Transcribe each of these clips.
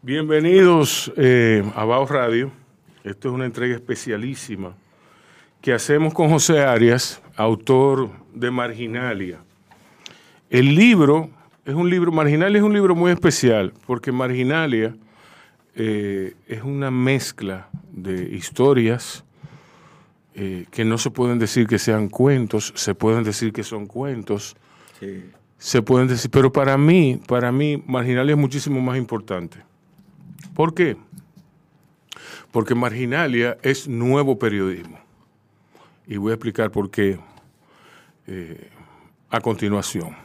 Bienvenidos eh, a Bao Radio. Esto es una entrega especialísima que hacemos con José Arias, autor de Marginalia. El libro es un libro, Marginalia es un libro muy especial porque Marginalia eh, es una mezcla de historias eh, que no se pueden decir que sean cuentos, se pueden decir que son cuentos, se pueden decir, pero para mí, para mí, Marginalia es muchísimo más importante. ¿Por qué? Porque Marginalia es nuevo periodismo. Y voy a explicar por qué eh, a continuación.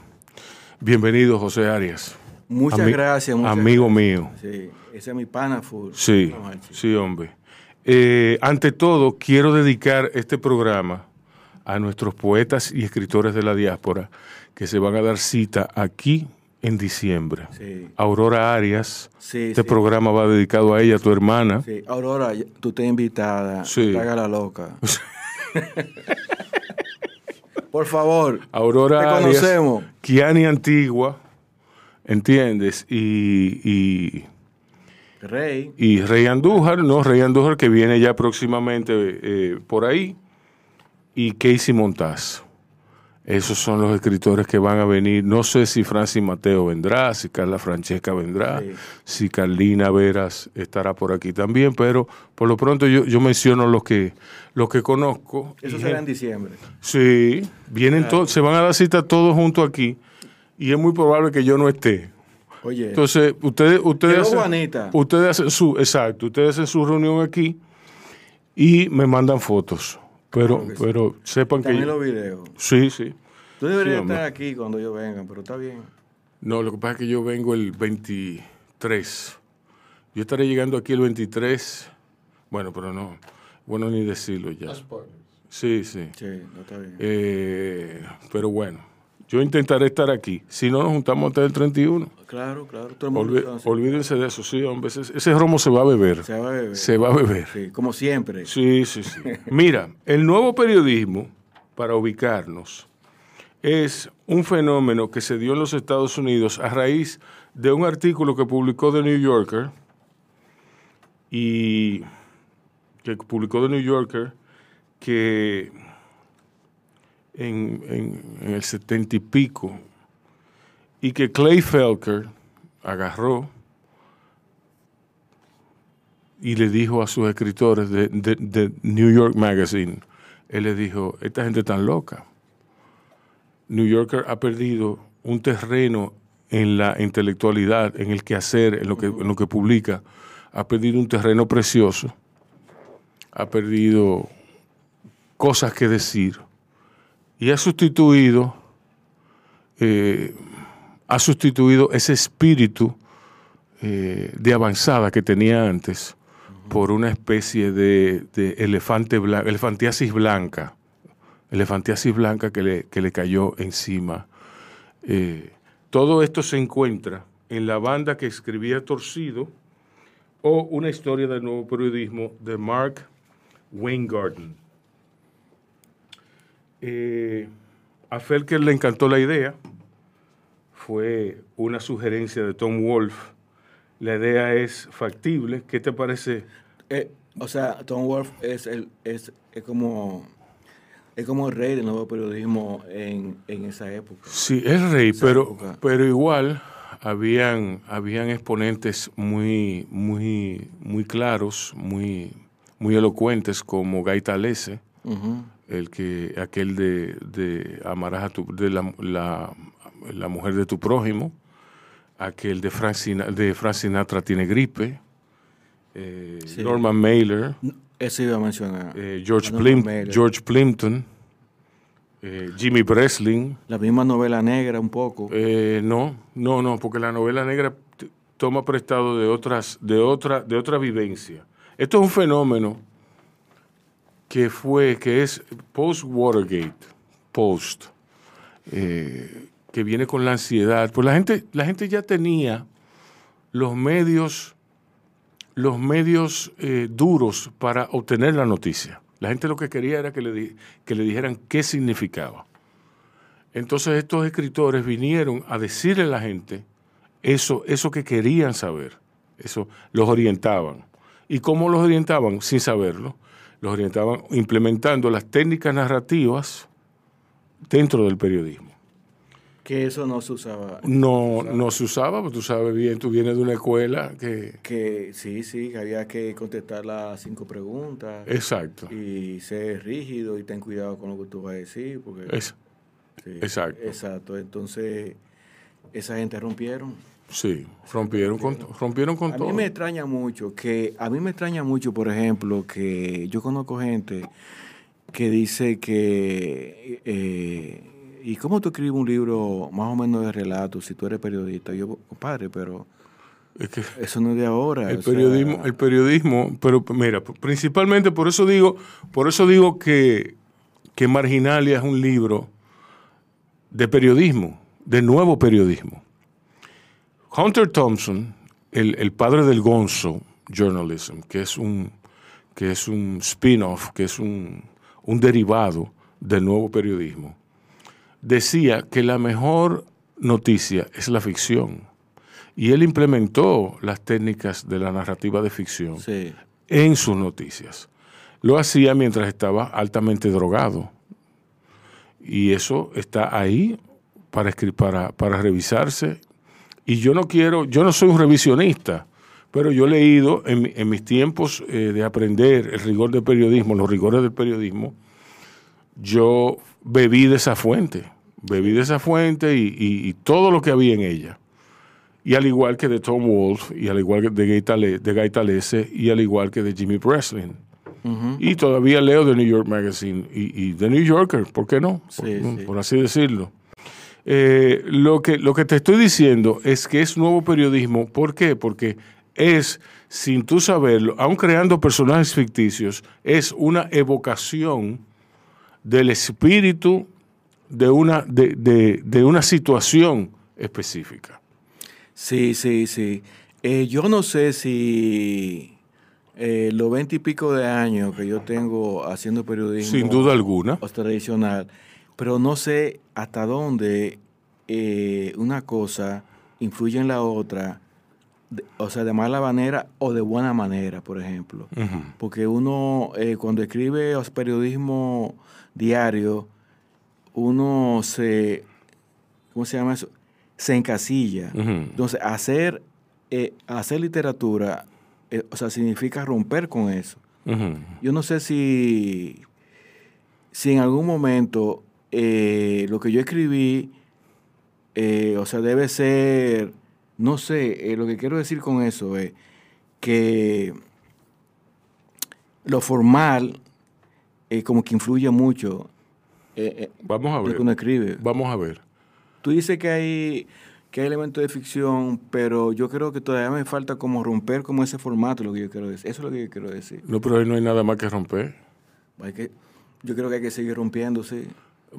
Bienvenido, José Arias. Muchas Ami- gracias. muchas amigo gracias. mío. Sí, ese es mi pana. Sí, No sí, hombre. Eh, ante todo, quiero dedicar este programa a nuestros poetas y escritores de la diáspora que se van a dar cita aquí en diciembre. Sí. Aurora Arias, Sí, este sí. programa va dedicado a ella, tu hermana. Sí, Aurora, tú estás invitada. Sí. Haga la loca. Por favor. Aurora Te Arias, conocemos. Kiani Antigua, ¿entiendes? Y, y, Rey. y Rey Andújar, ¿no? Rey Andújar que viene ya próximamente eh, por ahí. Y Casey Montaz. Esos son los escritores que van a venir. No sé si Francis Mateo vendrá, si Carla Francesca vendrá, Sí. si Carlina Veras estará por aquí también, pero por lo pronto yo, yo menciono los que, los que conozco. Eso será en diciembre. Sí, vienen todos, se van a dar cita todos juntos aquí y es muy probable que yo no esté. Oye. Entonces, ustedes, ustedes, hacen, Juanita. ustedes hacen su, exacto, ustedes hacen su reunión aquí y me mandan fotos. Pero, Claro que sí. pero sepan que también yo- los videos. sí, sí. Tú deberías Sí, estar aquí cuando yo venga, pero está bien. No, lo que pasa es que yo vengo el 23. Yo estaré llegando aquí el 23. Bueno, pero no, bueno ni decirlo ya. Sí, sí. Sí, no está bien. Eh, pero bueno, yo intentaré estar aquí. Si no, nos juntamos hasta el 31. claro, claro. Olvídense de eso, sí, hombre. Ese romo se va a beber. Se va a beber. Se va a beber. Sí, como siempre. Sí, sí, sí. Mira, el nuevo periodismo, para ubicarnos, es un fenómeno que se dio en los Estados Unidos a raíz de un artículo que publicó The New Yorker y que publicó The New Yorker que en, el setenta y pico y que Clay Felker agarró y le dijo a sus escritores de New York Magazine, él le dijo, esta gente tan loca. New Yorker ha perdido un terreno en la intelectualidad, en el quehacer, en lo que, en lo que publica, ha perdido un terreno precioso, ha perdido cosas que decir y ha sustituido, eh, ha sustituido ese espíritu eh, de avanzada que tenía antes por una especie de, de elefante blanco, elefantiasis blanca, elefantiasis blanca que le, que le cayó encima. Eh, todo esto se encuentra en la banda que escribía Torcido o una historia del nuevo periodismo de Mark Wayne Garden. Eh, a Felker le encantó la idea. Fue una sugerencia de Tom Wolfe. La idea es factible. ¿Qué te parece? Eh, o sea, Tom Wolfe es, el, es, es como es como el rey del nuevo periodismo en, en esa época. Sí, es rey, pero, época. pero igual habían, habían exponentes muy, muy, muy claros, muy, muy elocuentes, como Gaita Lese. El que, aquel de, de amarás a tu, de la, la, la mujer de tu prójimo, aquel de Frank, Sina- de Frank Sinatra tiene gripe, eh, Sí. Norman Mailer, Eso iba a mencionar. eh, George, Norman Plim-. George Plimpton, eh, Jimmy Breslin. La misma novela negra un poco. No, no, no, porque la novela negra toma prestado de otras, de otra, de otra vivencia. Esto es un fenómeno que fue, que es post Watergate, post, eh, que viene con la ansiedad. Pues la gente, la gente ya tenía los medios, los medios eh, duros para obtener la noticia. La gente lo que quería era que le, que le dijeran qué significaba. Entonces estos escritores vinieron a decirle a la gente eso, eso que querían saber. Eso los orientaban. ¿Y cómo los orientaban? Sin saberlo. Los orientaban implementando las técnicas narrativas dentro del periodismo. Que eso no se usaba. No, no se usaba, porque tú sabes bien, tú vienes de una escuela que... Que sí, sí, que había que contestar las cinco preguntas. Exacto. Y ser rígido y ten cuidado con lo que tú vas a decir. Porque, Es- sí, exacto. Exacto. Entonces, esa gente rompieron. Sí, rompieron con, rompieron con A todo. mí me extraña mucho que, a mí me extraña mucho, por ejemplo, que yo conozco gente que dice que, eh, ¿y cómo tú escribes un libro más o menos de relatos si tú eres periodista? Yo, compadre, pero Es que- eso no es de ahora. El sea, periodismo, el periodismo, pero mira, principalmente por eso digo, por eso digo que, que Marginalia es un libro de periodismo, de nuevo periodismo. Hunter Thompson, el, el padre del Gonzo Journalism, que es un, que es un spin-off, que es un, un derivado del nuevo periodismo, decía que la mejor noticia es la ficción. Y él implementó las técnicas de la narrativa de ficción Sí. en sus noticias. Lo hacía mientras estaba altamente drogado. Y eso está ahí para, para, para revisarse. Y yo no quiero, yo no soy un revisionista, pero yo he leído en, en mis tiempos eh, de aprender el rigor del periodismo, los rigores del periodismo, yo bebí de esa fuente, bebí de esa fuente y, y- y todo lo que había en ella. Y al igual que de Tom Wolfe, y al igual que de Guy Talese, y al igual que de Jimmy Breslin. Y todavía leo The New York Magazine y, y The New Yorker, ¿por qué no? Por, Sí, sí. por así decirlo. Eh, lo, que, lo que te estoy diciendo es que es nuevo periodismo. ¿Por qué? Porque es, sin tú saberlo, aun creando personajes ficticios, es una evocación del espíritu de una, de, de- de una situación específica. Sí, sí, sí. Eh, yo no sé si eh, los veinte y pico de años que yo tengo haciendo periodismo Sin duda alguna. o tradicional, pero no sé hasta dónde eh, una cosa influye en la otra, de- o sea, de mala manera o de buena manera, por ejemplo. Porque uno, eh, cuando escribe periodismo diario, uno se, ¿cómo se llama eso? Se encasilla. Entonces, hacer, eh, hacer literatura, o sea, significa romper con eso. Yo no sé si, si en algún momento eh, lo que yo escribí, eh, o sea, debe ser, no sé, eh, lo que quiero decir con eso es que lo formal como que influye mucho Vamos a en lo ver. que uno escribe. Vamos a ver. Tú dices que hay, que hay elementos de ficción, pero yo creo que todavía me falta como romper como ese formato, lo que yo quiero decir. Eso es lo que yo quiero decir. No, pero ahí no hay nada más que romper. Hay que, yo creo que hay que seguir rompiendo, sí.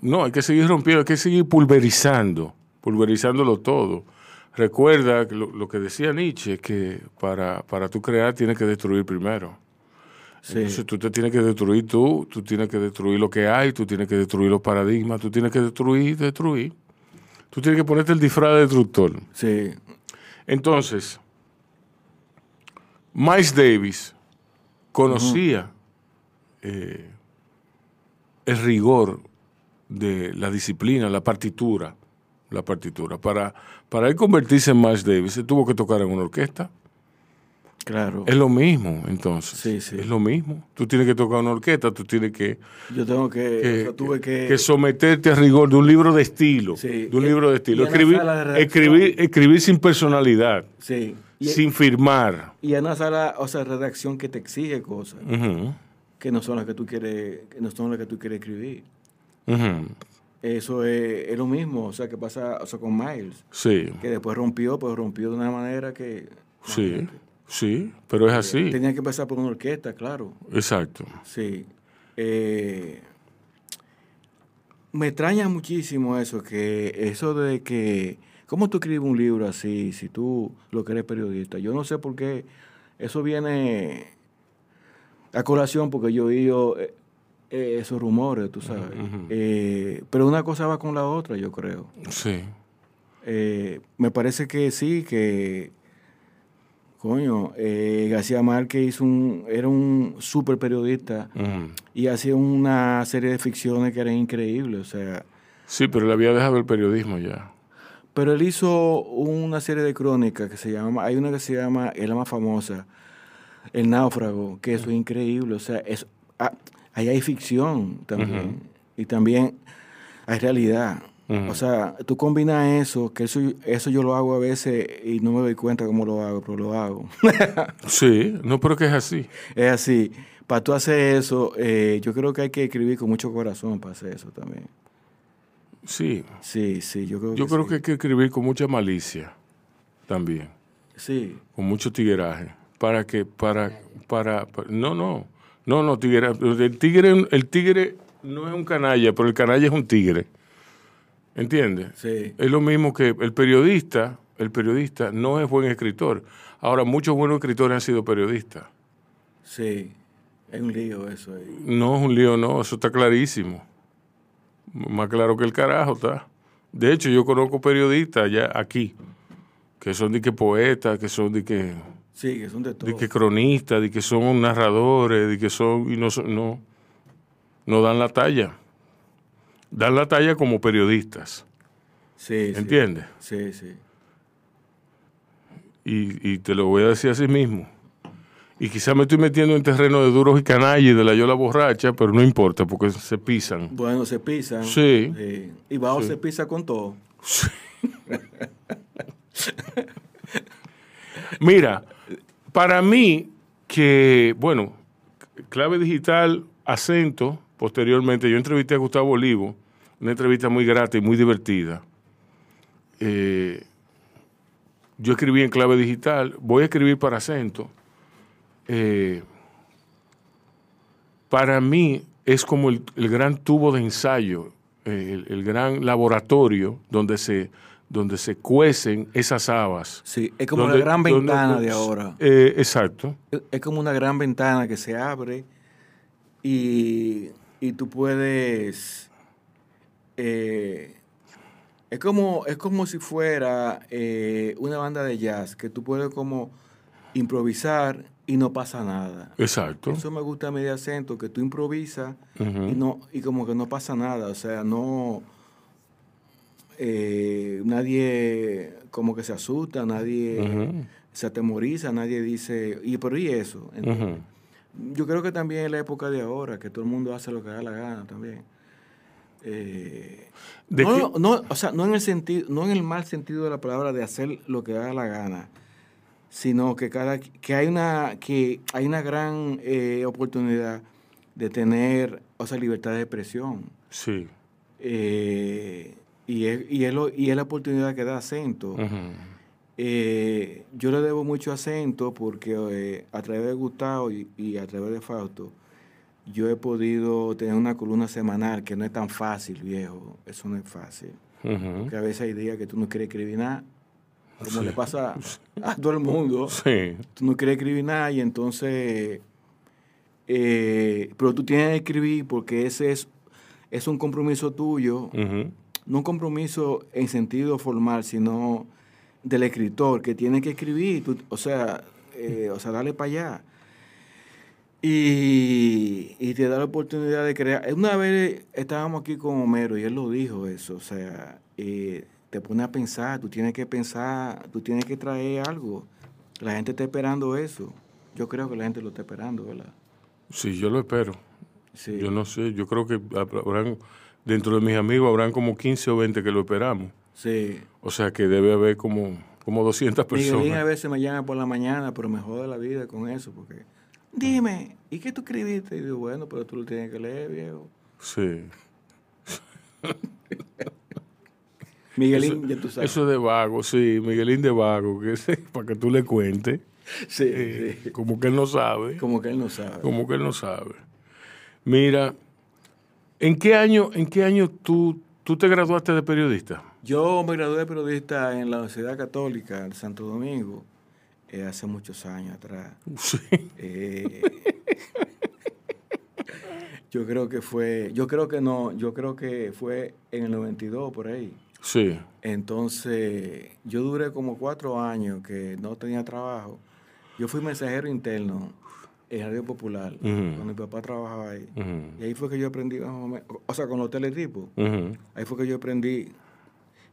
No, hay que seguir rompiendo, hay que seguir pulverizando, pulverizándolo todo. Recuerda lo, lo que decía Nietzsche, que para, para tú crear tienes que destruir primero. Sí. Entonces tú te tienes que destruir tú, tú tienes que destruir lo que hay, tú tienes que destruir los paradigmas, tú tienes que destruir, destruir. Tú tienes que ponerte el disfraz de destructor. Sí, Entonces, Miles Davis conocía eh, el rigor de la disciplina, la partitura, la partitura. Para, para él convertirse en Miles Davis, él tuvo que tocar en una orquesta. claro. Es lo mismo, entonces. Sí, sí. Es lo mismo. Tú tienes que tocar una orquesta, tú tienes que, Yo tengo que, que- o sea, tuve que, que someterte al rigor de un libro de estilo. Sí. De un Y- libro de estilo. Escribir, de escribir, escribir sin personalidad, sí. Y, sin firmar. y en una sala, o sea, redacción que te exige cosas Ujú, que no son las que tú quieres, que no son las que tú quieres escribir. Eso es, es lo mismo, o sea, que pasa, o sea, con Miles, Sí, que después rompió, pues rompió de una manera que sí, sí, pero es así. tenía que empezar por una orquesta, claro. Exacto. Sí. Eh, me extraña muchísimo eso, que eso de que, ¿cómo tú escribes un libro así si tú lo que eres periodista? Yo no sé por qué eso viene a colación porque yo he oído eh, esos rumores, tú sabes. Eh, pero una cosa va con la otra, yo creo. Sí. Eh, me parece que sí, que coño, eh, García Márquez hizo un, era un súper periodista y hacía una serie de ficciones que eran increíbles, o sea, Sí, pero le había dejado el periodismo ya. pero él hizo una serie de crónicas que se llama, hay una que se llama, es la más famosa, El náufrago, que eso es increíble, o sea, es, ah, ahí hay ficción también, y también hay realidad. O sea, tú combinas eso, que eso, eso yo lo hago a veces y no me doy cuenta cómo lo hago, pero lo hago. Sí, no, pero que es así. es así. Para tú hacer eso, eh, yo creo que hay que escribir con mucho corazón para hacer eso también. Sí. Sí, sí, yo creo Yo que creo sí. que hay que escribir con mucha malicia también, Sí, con mucho tigueraje, para que, para, para, para- no, no, no, no, tigre, el tigre, el tigre no es un canalla, pero el canalla es un tigre, ¿entiendes? sí, Es lo mismo que el periodista, el periodista no es buen escritor. Ahora, muchos buenos escritores han sido periodistas. sí. Es un lío eso ahí. No es un lío, no, eso está clarísimo. Más claro que el carajo está. De hecho, yo conozco periodistas ya aquí, que son de que poetas, que son de que, Sí, que son de todo. de que cronistas, de que son narradores, de que son, y no, no, no dan la talla. Dan la talla como periodistas, Sí, sí. ¿entiendes? Sí, sí. Y, y te lo voy a decir así mismo. Y quizás me estoy metiendo en terreno de duros y canallas y de la yola borracha, pero no importa porque se pisan. Bueno, se pisan. Sí. Y Bajo Sí. se pisa con todo. Mira, para mí que, bueno, clave digital, acento, posteriormente yo entrevisté a Gustavo Olivo, una entrevista muy grata y muy divertida. Eh, yo escribí en clave digital, voy a escribir para acento. Eh, para mí es como el, gran tubo de ensayo, eh, el gran laboratorio donde se, donde se cuecen esas habas. Sí, es como Donde- la gran donde- ventana de ahora. Eh, exacto. Es- como una gran ventana que se abre y, y tú puedes... eh, es, como, es como si fuera eh, una banda de jazz, que tú puedes como improvisar y no pasa nada. Exacto. Eso me gusta a mí de acento, que tú improvisas y no y como que no pasa nada, o sea, no eh, nadie como que se asusta, nadie se atemoriza, nadie dice, y por y eso. Yo creo que también es la época de ahora, que todo el mundo hace lo que da la gana también. Eh, ¿De no, no, o sea, no en el sentido, no en el mal sentido de la palabra de hacer lo que da la gana, sino que cada que hay una que hay una gran eh, oportunidad de tener, o sea, libertad de expresión. Sí. Eh, y, es, y, es lo- y es la oportunidad que da acento. Eh, yo le debo mucho acento porque eh, a través de Gustavo y, y a través de Fausto, yo he podido tener una columna semanal que no es tan fácil, viejo. Eso no es fácil. Ujú. Porque a veces hay días que tú no quieres escribir nada, como Sí. le pasa a todo el mundo. Sí. Tú no quieres escribir nada y entonces eh, pero tú tienes que escribir porque ese es, es un compromiso tuyo, Ujú. No un compromiso en sentido formal, sino del escritor que tiene que escribir, tú- o sea, eh, o sea, dale para allá. Y, y te da la oportunidad de crear. Una vez estábamos aquí con Homero y él lo dijo eso, o sea, eh, te pone a pensar, tú tienes que pensar, tú tienes que traer algo. La gente está esperando eso. Yo creo que la gente lo está esperando, ¿verdad? Sí, yo lo espero. Sí. Yo no sé, yo creo que habrán, dentro de mis amigos habrán como 15 o 20 que lo esperamos. Sí. O sea que debe haber como, como 200 Miguelín a personas. veces me llama por la mañana, pero me jode la vida con eso, porque dime, ¿y qué tú escribiste? Y digo, bueno, pero tú lo tienes que leer, viejo. Sí. Miguelín, ya tú sabes. Eso de vago, sí, Miguelín de vago, que es para que tú le cuentes. sí, Eh, sí. Como que él no sabe. Como que él no sabe. Como que él no sabe. Mira, ¿en qué año, en qué año tú, tú te graduaste de periodista? Yo me gradué de periodista en la Universidad Católica de Santo Domingo eh, hace muchos años atrás. Sí. Eh, yo creo que fue, yo creo que no, yo creo que fue en el 92 por ahí. Sí. Entonces, yo duré como cuatro años que no tenía trabajo. Yo fui mensajero interno en Radio Popular, cuando mi papá trabajaba ahí. Y ahí fue que yo aprendí, o sea, con los teletipos. Ahí fue que yo aprendí.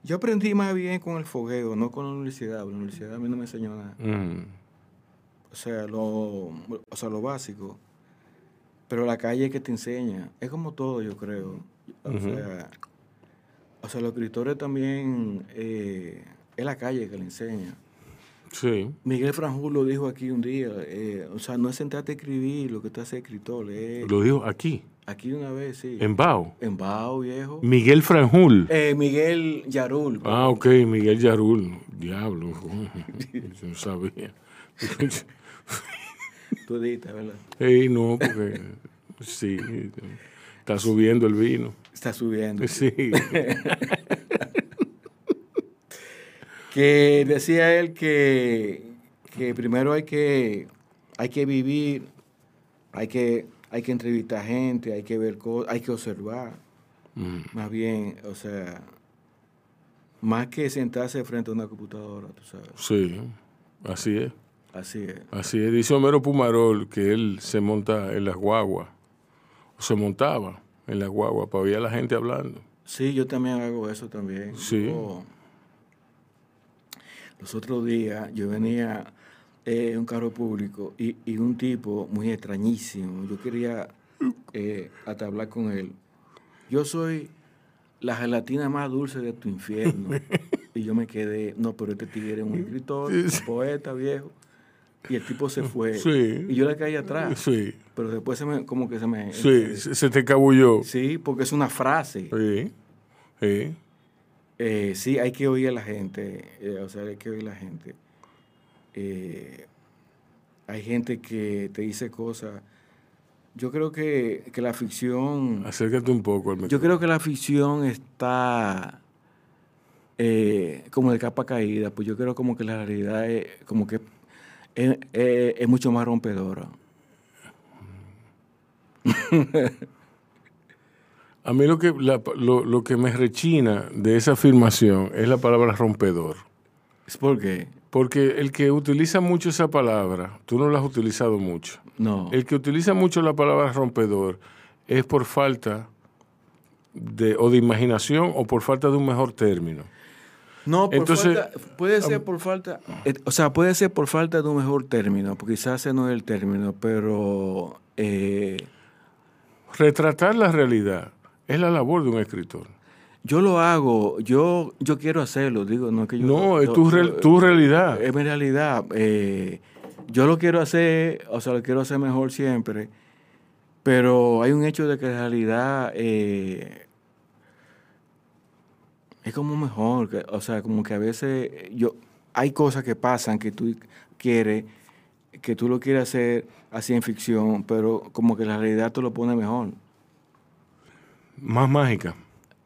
Yo aprendí más bien con el fogueo, no con la universidad. porque La universidad a mí no me enseñó nada. O sea, lo, o sea, lo básico. Pero la calle que te enseña. Es como todo, yo creo. O sea, o sea, los escritores también eh, es la calle que le enseña. Sí. Miguel Franjul lo dijo aquí un día. eh, o sea, no es sentarte a escribir lo que te hace escritor. Es, Lo dijo aquí, aquí una vez, sí. en Bao. En Bao, viejo. Miguel Franjul. Eh, Miguel Yarul. Ah, ok, Miguel Yarul. Diablo. Yo no sabía. Tú ¿verdad? No, porque sí, está subiendo el vino. Está subiendo. Sí. Que decía él que, que primero hay que, hay que vivir, hay que, hay que entrevistar gente, hay que ver cosas, hay que observar. Mm. Más bien, o sea, más que sentarse frente a una computadora, tú sabes. Sí, así es. Así es. Así es. Dice Homero Pumarol que él se monta en las guaguas, o se montaba en las guaguas para oír a la gente hablando. Sí, yo también hago eso también. Sí. Yo- los otros días yo venía eh, en un carro público y, y un tipo muy extrañísimo. Yo quería eh, hasta hablar con él. Yo soy la gelatina más dulce de tu infierno. y yo me quedé, no, pero este tigre es un escritor, un poeta viejo. Y el tipo se fue. Sí. Y yo le caí atrás. Sí, Pero después se me, como que se me... sí, se se te cabulló. Sí, porque es una frase. Sí, sí. Eh, sí, hay que oír a la gente, eh, o sea, hay que oír a la gente. Eh, hay gente que te dice cosas. Yo creo que, que la ficción, Acércate un poco al yo creo que la ficción está eh, como de capa caída, pues yo creo como que la realidad es como que es, es- es mucho más rompedora. A mí lo que, la- lo, lo que me rechina de esa afirmación es la palabra rompedor. ¿Es porque? Porque el que utiliza mucho esa palabra, tú no la has utilizado mucho. No. El que utiliza mucho la palabra rompedor es por falta de, o de imaginación o por falta de un mejor término. No, por Entonces, falta- puede ser por falta, eh, o sea, puede ser por falta de un mejor término, porque quizás ese no es el término, pero eh, Retratar la realidad es la labor de un escritor. yo lo hago, yo yo quiero hacerlo, digo, no es que yo... No, es tu, real- tu realidad. Es mi realidad. eh, yo lo quiero hacer, o sea, lo quiero hacer mejor siempre, pero hay un hecho de que la realidad eh, es como mejor, que- o sea, como que a veces yo hay cosas que pasan que tú quieres, que tú lo quieres hacer así en ficción, pero como que la realidad te lo pone mejor, Más mágica.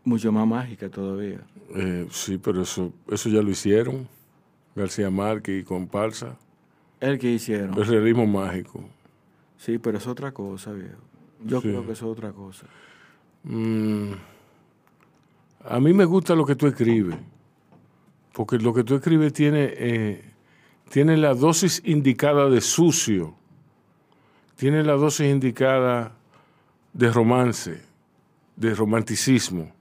mucho más mágica todavía. Eh, sí, pero eso, eso ya lo hicieron. García Márquez y comparsa. El que hicieron. El realismo mágico. Sí, pero es otra cosa, viejo. Yo Sí. creo que es otra cosa. Mm, a mí me gusta lo que tú escribes, porque lo que tú escribes tiene, eh, tiene la dosis indicada de sucio, tiene la dosis indicada de romance, de romanticismo,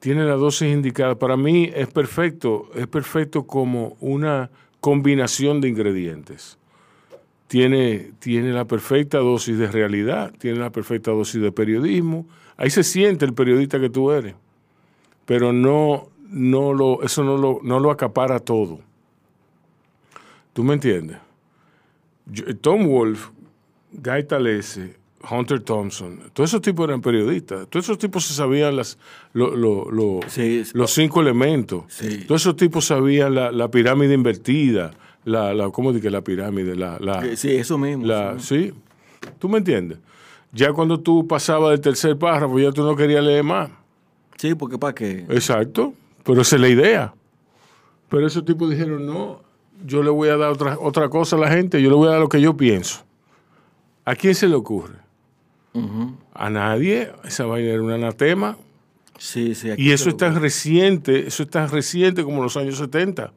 tiene la dosis indicada. Para mí es perfecto, es perfecto como una combinación de ingredientes. Tiene, tiene la perfecta dosis de realidad, tiene la perfecta dosis de periodismo. Ahí se siente el periodista que tú eres, pero no, no lo, eso no lo, no lo acapara todo. ¿Tú me entiendes? Tom Wolfe, Guy Talese, Hunter Thompson, todos esos tipos eran periodistas. Todos esos tipos se sabían las, lo- lo- lo- Sí, es- los cinco elementos. Sí. Todos esos tipos sabían la, la pirámide invertida, la, la, ¿cómo dije la pirámide? La, la, Eh, Sí, eso mismo. la, sí. sí, ¿tú me entiendes? Ya cuando tú pasabas del tercer párrafo, ya tú no querías leer más. Sí, porque ¿para qué? Exacto, pero esa es la idea. Pero esos tipos dijeron, no, yo le voy a dar otra, otra cosa a la gente, yo le voy a dar lo que yo pienso. ¿A quién se le ocurre? A nadie, esa vaina era un anatema. Sí, sí. Y eso es tan reciente, eso es tan reciente como los años 70.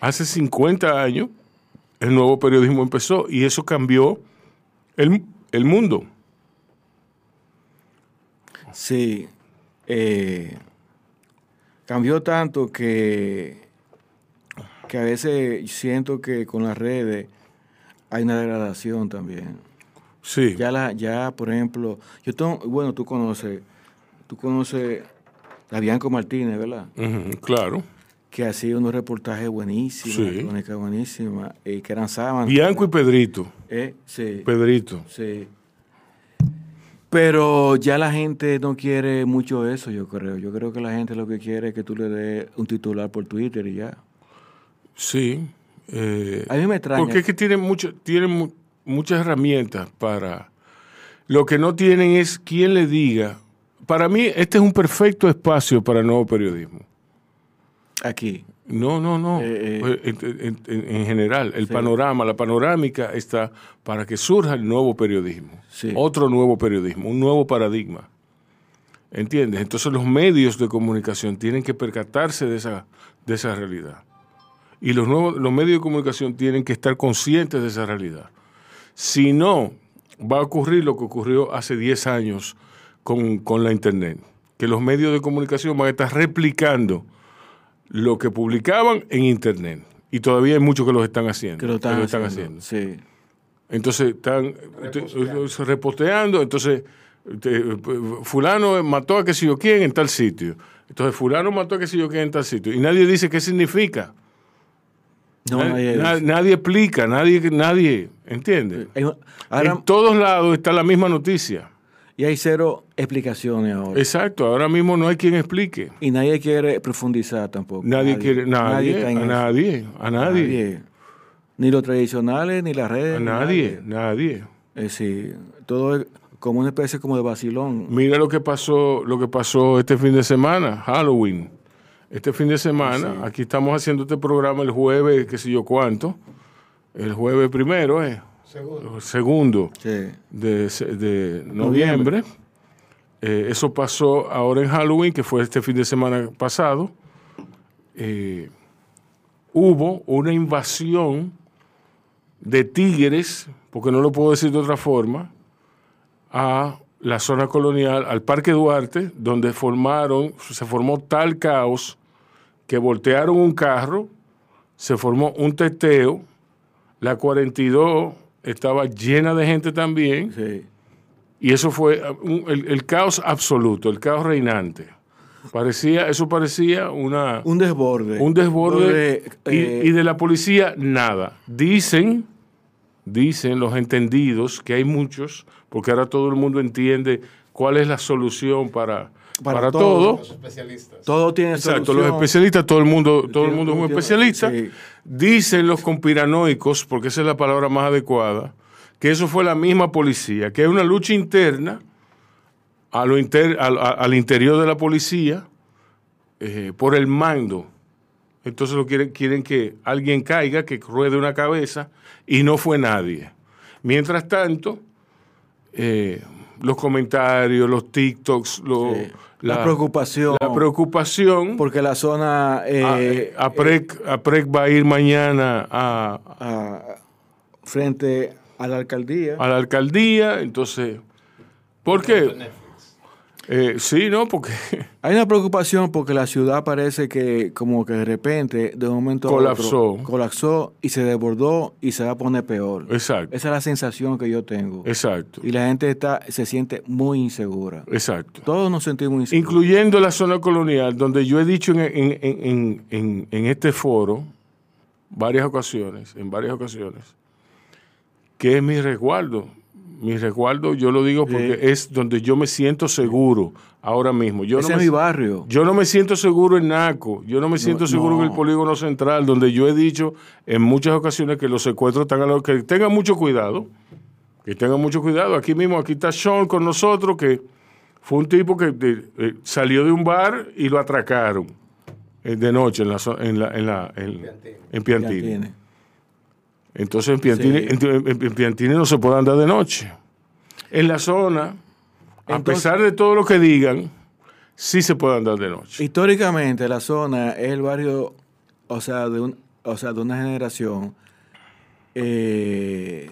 Hace 50 años el nuevo periodismo empezó y eso cambió el, el mundo. Sí. eh, cambió tanto que, que a veces siento que con las redes hay una degradación también. Sí, Ya, la, ya por ejemplo, yo tengo, bueno, tú conoces, tú conoces a Bianco Martínez, ¿verdad? Claro. Que hacía unos reportajes buenísimos, Sí. crónicas buenísimas, eh, que eran sábanas. Bianco y Pedrito. Eh, sí. Pedrito. Sí. Pero ya la gente no quiere mucho eso, yo creo. Yo creo que la gente lo que quiere es que tú le des un titular por Twitter y ya. Sí. eh, A mí me extraña. porque es que tienen, mucho, tienen muchas herramientas para... Lo que no tienen es quien le diga... Para mí, este es un perfecto espacio para el nuevo periodismo. Aquí. No, no, no. Eh, eh. Pues, en, en- en- en general, el Sí. panorama, la panorámica está para que surja el nuevo periodismo. Sí. Otro nuevo periodismo, un nuevo paradigma. ¿Entiendes? Entonces los medios de comunicación tienen que percatarse de esa, de esa realidad. Y los, nuevos, los medios de comunicación tienen que estar conscientes de esa realidad. Si no, va a ocurrir lo que ocurrió hace 10 años con, con la Internet, que los medios de comunicación van a estar replicando lo que publicaban en Internet. Y todavía hay muchos que los están haciendo. Que lo están, están haciendo. haciendo. Sí. Entonces están te- se reposteando, entonces te- fulano mató a que sé yo quién en tal sitio. Entonces fulano mató a que sé yo quién en tal sitio. Y nadie dice qué significa. No, Na- nadie nadie explica, nadie, nadie entiende. Ahora, en todos lados está la misma noticia. y hay cero explicaciones ahora. Exacto, ahora mismo no hay quien explique. Y nadie quiere profundizar tampoco. Nadie, quiere, nadie, en a nadie, a nadie, Ni los tradicionales, ni las redes. a nadie, nadie. Es decir, todo es como una especie como de vacilón. Mira lo que pasó, lo que pasó este fin de semana, Halloween. Este fin de semana, aquí estamos haciendo este programa el jueves, qué sé yo cuánto. El jueves primero, ¿eh? Segundo. Segundo Sí. de, de noviembre. Eh, eso pasó ahora en Halloween, que fue este fin de semana pasado. Eh, hubo una invasión de tigres, porque no lo puedo decir de otra forma, a la zona colonial, al Parque Duarte, donde formaron, se formó tal caos que voltearon un carro, se formó un teteo, la 42 estaba llena de gente también, Sí. y eso fue un- el, el caos absoluto, el caos reinante. Parecía, eso parecía una, Un desborde. un desborde y, eh, y de la policía nada. Dicen, dicen los entendidos, que hay muchos, porque ahora todo el mundo entiende cuál es la solución para, Para para, todo. todo. todo tiene Exacto, los especialistas, todo el mundo, todo el mundo es un especialista. sí. Dicen los conspiranoicos, porque esa es la palabra más adecuada, que eso fue la misma policía, que es una lucha interna a lo inter- a- al interior de la policía eh, por el mando. Entonces lo quieren, quieren que alguien caiga, que ruede una cabeza, y no fue nadie. Mientras tanto, eh, los comentarios, los TikToks, lo- Sí. La preocupación. La preocupación. Porque la zona... eh, a- APREC, APREC va a ir mañana a, a- frente a la alcaldía. a la alcaldía, entonces, ¿por qué? Eh, sí, ¿no? Porque Hay una preocupación porque la ciudad parece que como que de repente, de un momento a otro, colapsó y se desbordó y se va a poner peor. Exacto. Esa es la sensación que yo tengo. Exacto, Y la gente está, se siente muy insegura. exacto. Todos nos sentimos inseguros. Incluyendo la zona colonial, donde yo he dicho en- en- en- en este foro varias ocasiones, en varias ocasiones, que es mi resguardo. Mi resguardo, yo lo digo porque es donde yo me siento seguro ahora mismo. Yo Ese no es me, mi barrio. Yo no me siento seguro en Naco, yo no me siento seguro no. en el polígono central, donde yo he dicho en muchas ocasiones que los secuestros están a lo que tengan mucho cuidado, que tengan mucho cuidado. Aquí mismo, aquí está Sean con nosotros, que fue un tipo que de- eh, salió de un bar y lo atracaron eh, de noche en la en la, en la en, en Piantini. Entonces en Piantini, Sí. en, en- en Piantini no se puede andar de noche. En la zona, a pesar de todo lo que digan, sí se puede andar de noche. Históricamente la zona es el barrio, o sea, de un, o sea, de una generación eh,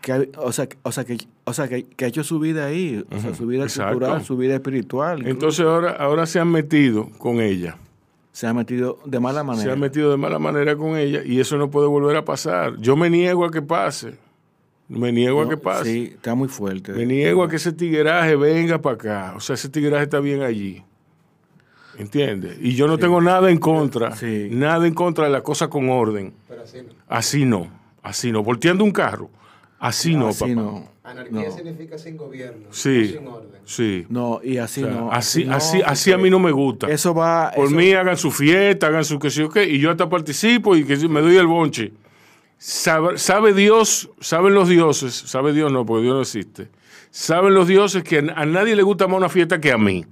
que, ha- o sea, que- o sea, que, o sea, que, que ha hecho su vida ahí, o sea, su vida Exacto. cultural, su vida espiritual. incluso. Entonces ahora, ahora se han metido con ella. Se ha metido de mala manera. Se han metido de mala manera con ella y eso no puede volver a pasar. Yo me niego a que pase. Me niego a que pase. Sí, está muy fuerte. Me niego a que ese tigueraje venga para acá. O sea, ese tigueraje está bien allí. ¿Entiendes? Y yo no tengo nada en contra. Sí. Nada en contra de la cosa con orden. Pero así no. Así no. Así no. Volteando un carro. Así no, Así papá. no. Anarquía No. significa sin gobierno, Sí. no sin orden. Sí. No, y así O sea, no. así, no, así, así a mí no me gusta. Eso va. Por eso- mí hagan su fiesta, hagan su que sé yo qué, y yo hasta participo y que me doy el bonche. Sabe, sabe Dios, saben los dioses, sabe Dios no, porque Dios no existe. Saben los dioses que a, a nadie le gusta más una fiesta que a mí.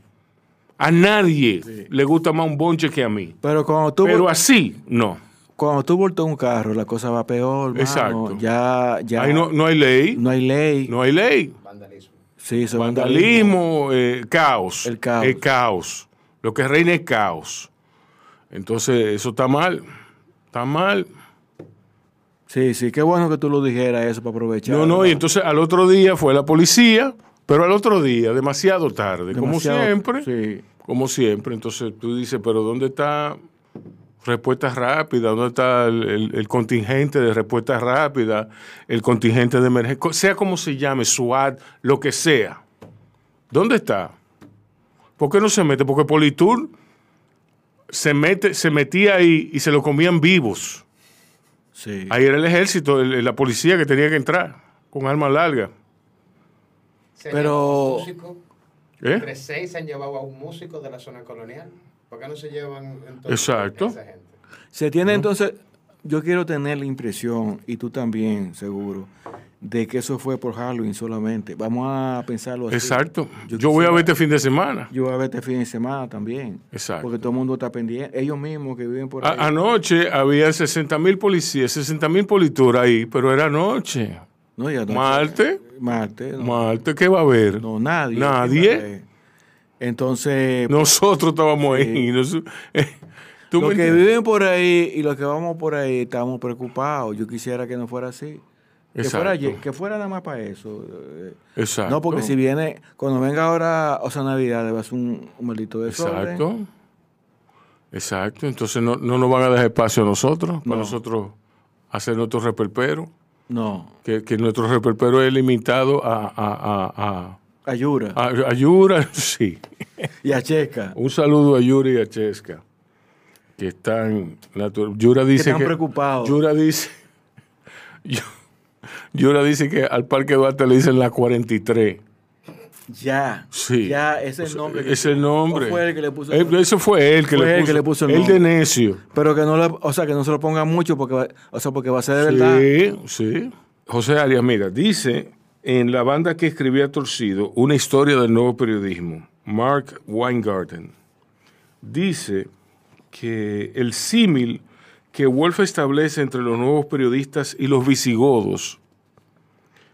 A nadie le gusta más un bonche que a mí. Pero cuando tú, Pero así, no. Cuando tú volteas un carro, la cosa va peor. mano. Exacto. Ya, ya. Ahí no, no hay ley, no hay ley. no hay ley. Vandalismo. Sí, eso es Vandalismo, eh, caos. El caos. El caos. Lo que reina es caos. Entonces, eso está mal. Está mal. Sí, sí, qué bueno que tú lo dijeras eso para aprovechar. No, no, y entonces al otro día fue la policía, pero al otro día, demasiado tarde, como siempre. Sí. Como siempre. Entonces tú dices, pero ¿dónde está respuesta rápida? ¿Dónde está el, el- el contingente de respuesta rápida? El contingente de emergencia, sea como se llame, SWAT, lo que sea. ¿Dónde está? ¿Por qué no se mete? Porque Politur se, mete, se metía ahí y se lo comían vivos. Sí. Ahí era el ejército, el- la policía que tenía que entrar con armas largas. Pero- ¿Eh? entre seis se han llevado a un músico de la zona colonial. ¿Por qué no se llevan entonces Exacto. a esa gente? Se tiene entonces, yo quiero tener la impresión, y tú también, seguro, de que eso fue por Halloween solamente. Vamos a pensarlo así. Exacto. Yo Yo, voy a quisiera- ver este fin de semana. Yo voy a ver este fin de semana también. Exacto. Porque todo el mundo está pendiente. Ellos mismos que viven por ahí. A- anoche había 60 mil policías, 60 mil polituras ahí, pero era anoche. no, ya no- Marte. Marte. No, Marte, ¿qué va a haber? no, nadie. Nadie. Entonces, Nosotros estábamos ahí. nos- eh, ¿tú los que viven por ahí y los que vamos por ahí estamos preocupados. Yo quisiera que no fuera así. Que fuera, Exacto. ye- que fuera nada más para eso. eh, Exacto. No, porque si viene, cuando venga ahora, o sea, Navidad, debe ser un, un maldito desorden. Exacto. Exacto. Entonces no, no nos van a dejar espacio a nosotros, para No. nosotros hacer nuestro reperpero. No, Que, que nuestro reperpero es limitado a, a, a, a, Ayura. a, a Yura, sí. Y a Checa. Un saludo a Yura y a Chesca, que están... Yura dice están preocupados. Yura dice... Yu- Yura dice que al Parque Duarte le dicen la 43. Ya. Sí. Ya, ese es el nombre. que- Es el nombre. ¿O fue el que le puso. Eh, Eso fue él que, Fue le, él puso, que le puso el el nombre. de necio. Pero que no lo, o sea, que no se lo ponga mucho porque va, o sea, porque va a ser de verdad. Sí, sí. José Arias, mira, dice en la banda que escribía Torcido una historia del nuevo periodismo, Mark Weingarten, dice que el símil que Wolf establece entre los nuevos periodistas y los visigodos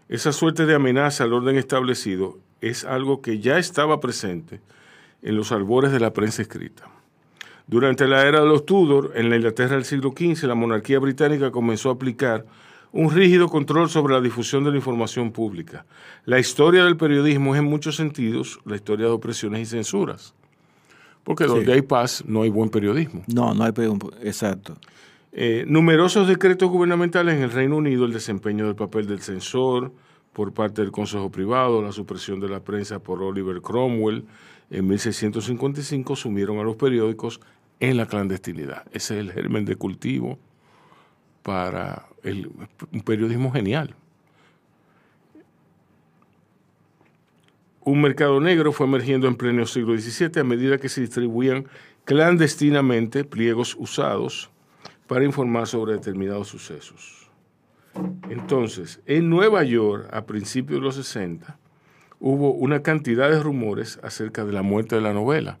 esa suerte de amenaza al orden establecido es algo que ya estaba presente en los albores de la prensa escrita. Durante la era de los Tudor, en la Inglaterra del siglo XV, la monarquía británica comenzó a aplicar un rígido control sobre la difusión de la información pública. La historia del periodismo es en muchos sentidos la historia de opresiones y censuras. Porque donde hay paz no hay buen periodismo. No, no hay periodismo. Exacto. Eh, numerosos decretos gubernamentales en el Reino Unido, el desempeño del papel del censor por parte del Consejo Privado, la supresión de la prensa por Oliver Cromwell en 1655 sumieron a los periódicos en la clandestinidad. Ese es el germen de cultivo para el, un periodismo genial. Un mercado negro fue emergiendo en pleno siglo XVII a medida que se distribuían clandestinamente pliegos usados para informar sobre determinados sucesos. Entonces, en Nueva York, a principios de los 60, hubo una cantidad de rumores acerca de la muerte de la novela.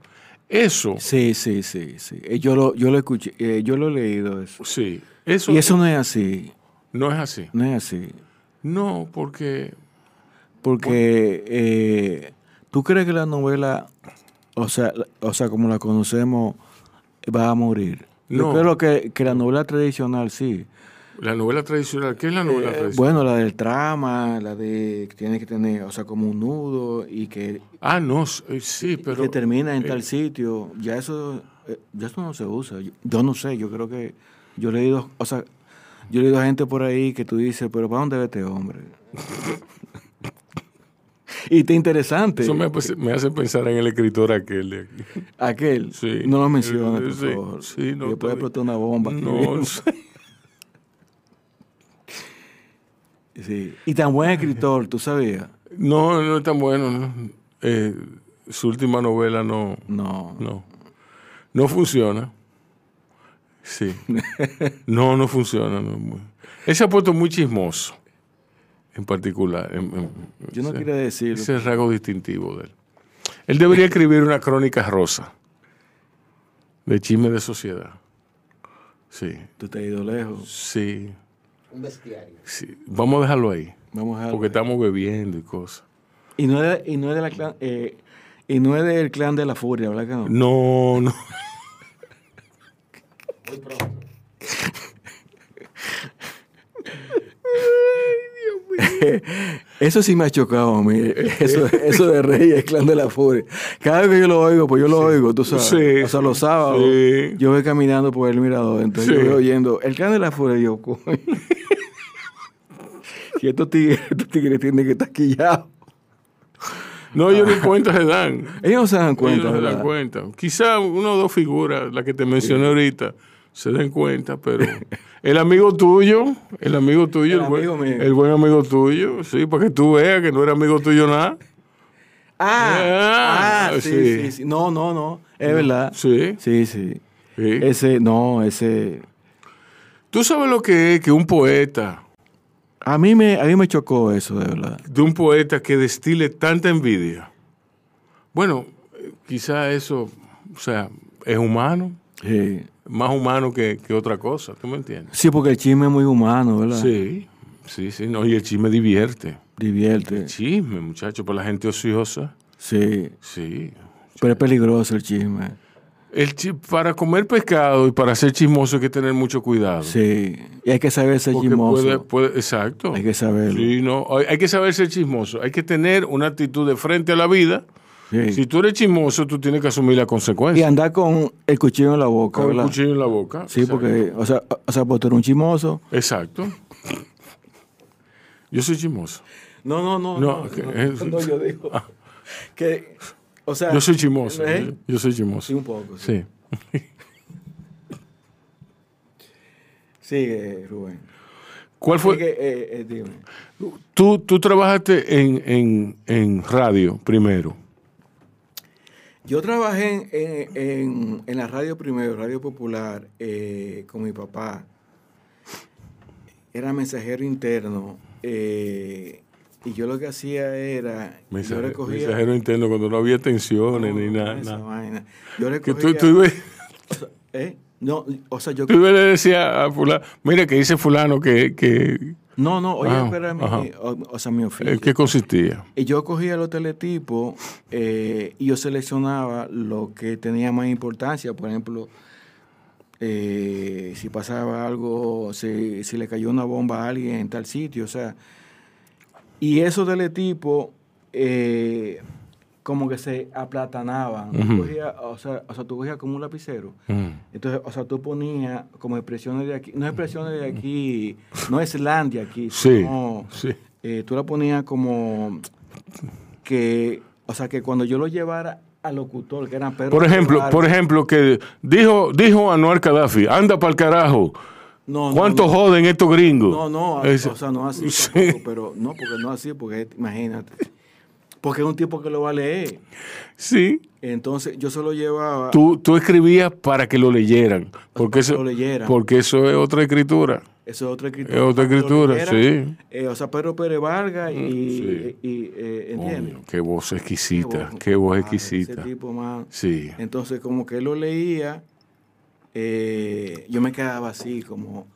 Eso. Sí, sí, sí, sí. Eh, Yo lo, yo lo escuché, eh, yo lo he leído eso. Sí. Eso, Y eso no es así, no es así. no es así. No, porque Porque eh, tú crees que la novela, o sea, o sea, como la conocemos, va a morir. No. Yo creo que, que la novela tradicional sí. la novela tradicional, ¿qué es la novela Eh, tradicional? bueno, la del trama, la de que tiene que tener, o sea, como un nudo y que, Ah, no, eh, sí, pero... que termina en eh, tal sitio. Ya eso, ya eso no se usa. Yo, yo no sé, yo creo que yo he leído, o sea, yo he leído a gente por ahí que tú dices, pero ¿para dónde va este hombre? y está interesante. Eso me, hace- me hace pensar en el escritor aquel de aquí. Aquel, Sí. no lo menciona, Eh, por sí, favor. sí, no, está explotar una bomba. No, sí. Sí. Y tan buen escritor, ¿tú sabías? no, no es tan bueno. ¿no? Eh, su última novela no, No. no, no funciona. Sí. No, no funciona. no, muy- Él se ha puesto muy chismoso, en particular. en- en- Yo no ese- quería decirlo. Ese es el rasgo distintivo de él. Él debería escribir una crónica rosa de chisme de sociedad. Sí, Tú te has ido lejos. sí, Un bestiario. sí. Vamos a dejarlo ahí, Vamos a porque estamos bebiendo y cosas. y no es de, y no es de la clan, eh, y no es del clan de la furia, ¿verdad que no? No, no. Muy pronto. Eso sí me ha chocado a mí. Eso, eso de Reyes, clan de la furia. Cada vez que yo lo oigo, pues yo lo oigo, tú sabes. Sí, o sea, los sábados, sí. yo voy caminando por el mirador, entonces yo voy oyendo el clan de la furia y yo, coño. Si estos tigres, estos tigres tienen que estar quillados. No, ellos ni cuenta se dan. Ellos no se dan Ellos cuenta, no se dan cuenta. Quizá una o dos figuras, la que te mencioné ahorita, se den cuenta, pero el amigo tuyo, el amigo tuyo, El el, buen, amigo mío. el buen amigo tuyo, sí, para que tú veas que no era amigo tuyo nada. Ah, Ah, ah, sí, sí. sí, sí. No, no, no. Es verdad. Sí. Sí, sí. Ese, no, ese. Tú sabes lo que es que un poeta, A mí me, a mí me chocó eso, de verdad. de un poeta que destile tanta envidia. Bueno, quizá eso, o sea, es humano, Sí. Más humano que, que otra cosa, ¿tú me entiendes? Sí, porque el chisme es muy humano, ¿verdad? Sí, sí, sí, no, y el chisme divierte. Divierte. Chisme, muchacho, para la gente ociosa, Sí. sí. Pero es peligroso el chisme. El chi- para comer pescado y para ser chismoso hay que tener mucho cuidado. Sí. Y hay que saber ser Porque chismoso. puede, puede- exacto. Hay que saberlo. Sí, no, hay hay que saber ser chismoso. Hay que tener una actitud de frente a la vida. Sí. Si tú eres chismoso, tú tienes que asumir la Y consecuencia. andar con el cuchillo en la boca, Con el cuchillo en la boca. Sí, Exacto. porque, o sea, o sea, porque tú eres un chismoso. Exacto. Yo soy chismoso. No, no, no. No, No, yo digo. Que, o sea. Yo soy chismoso. ¿Eh? Yo soy chismoso. Sí, un poco. Sí. Sí. Sigue, Rubén. ¿Cuál fue? Sigue, eh, eh, dime. Tú, tú trabajaste en, en, en radio primero. Yo trabajé en, en- la radio primero, Radio Popular, eh, con mi papá. Era mensajero interno. eh, y yo lo que hacía era. yo Mensaje- recogía. mensajero interno cuando no había tensiones ni nada. esa nada. vaina. Yo recogía. tú, tú, ¿eh? No, o sea, yo. tú le decías a fulano, mira que dice fulano que, que, No, no, oye, Ah, espera, mi- ajá. o, o sea, mi oficio. ¿En qué consistía? Yo cogía los teletipos eh, y yo seleccionaba lo que tenía más importancia. Por ejemplo, eh, si pasaba algo, si, si le cayó una bomba a alguien en tal sitio, o sea. Y esos teletipos eh, como que se aplatanaban. O, sea, o sea, tú cogías como un lapicero. Entonces, o sea, tú ponías como expresiones de aquí, no expresiones de aquí, no es land de aquí, Sí, sino, sí. eh, tú la ponías como que, o sea, que cuando yo lo llevara al locutor, que eran Pedro Por ejemplo, por ejemplo, que dijo, dijo Anuar Gaddafi, anda para el carajo. no, ¿Cuánto no, joden estos gringos? No, no, Ese- o sea, no así Sí. tampoco, pero no, porque no así, porque imagínate, porque es un tipo que lo va a leer. Sí. Entonces, yo se lo llevaba. Tú, tú escribías para que lo leyeran. Porque que eso, lo leyeran. porque eso es otra escritura. Eso es otra escritura. Es otra escritura, leyeran, sí. eh, o sea, Pedro Pérez Vargas y, sí. y, y, eh, qué voz exquisita, Qué voz ah, exquisita. Ese tipo más. Sí. Entonces, como que él lo leía, eh, yo me quedaba así, como,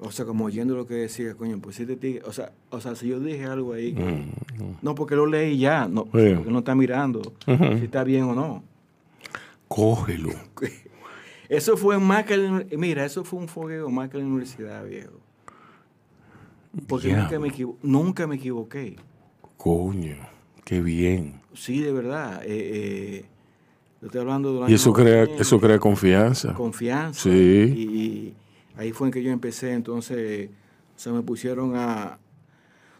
o sea, como oyendo lo que decía, coño, pues este tigre, o sea, o sea, si yo dije algo ahí, que- no, porque lo leí ya, no, Sí. porque no está mirando si está bien o no. Cógelo. Eso fue más que, la mira, eso fue un fogueo más que la universidad, viejo. Porque nunca, me nunca me equivoqué. Coño, qué bien. Sí, de verdad. Eh, eh, yo estoy hablando de Y eso crea, 80, eso crea confianza. confianza. Sí. Y, y ahí fue en que yo empecé, entonces, o sea, me pusieron a,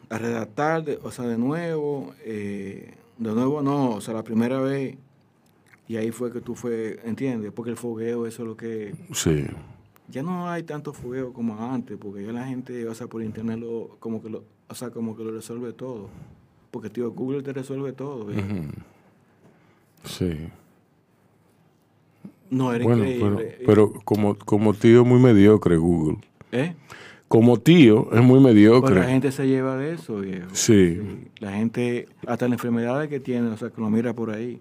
a redactar, de- o sea, de nuevo, eh, de nuevo no, o sea, la primera vez, y ahí fue que tú fue, ¿entiendes? Porque el fogueo, eso es lo que, Sí. ya no hay tanto fogueo como antes, porque ya la gente, o sea, por internet lo, como que lo, o sea, como que lo resuelve todo. Porque, tío, Google te resuelve todo. ¿eh? Sí. No, era Bueno, pero, increíble. pero como, como tío es muy mediocre Google. ¿Eh? Como tío es muy Pero mediocre. la gente se lleva de eso, viejo. Sí. La gente, hasta las enfermedades que tienen, o sea, que lo mira por ahí.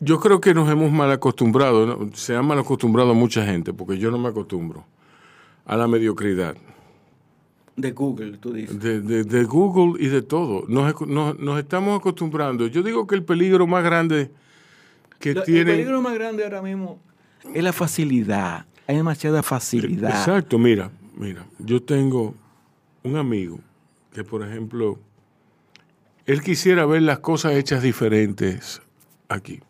Yo creo que nos hemos mal acostumbrado, ¿no? se ha mal acostumbrado mucha gente, porque yo no me acostumbro a la mediocridad De Google, tú dices. de, de- de Google y de todo. Nos- nos estamos acostumbrando. Yo digo que el peligro más grande que. El peligro más grande ahora mismo es la facilidad. Hay demasiada facilidad. Exacto, mira, mira, yo tengo un amigo que, por ejemplo, él quisiera ver las cosas hechas diferentes aquí.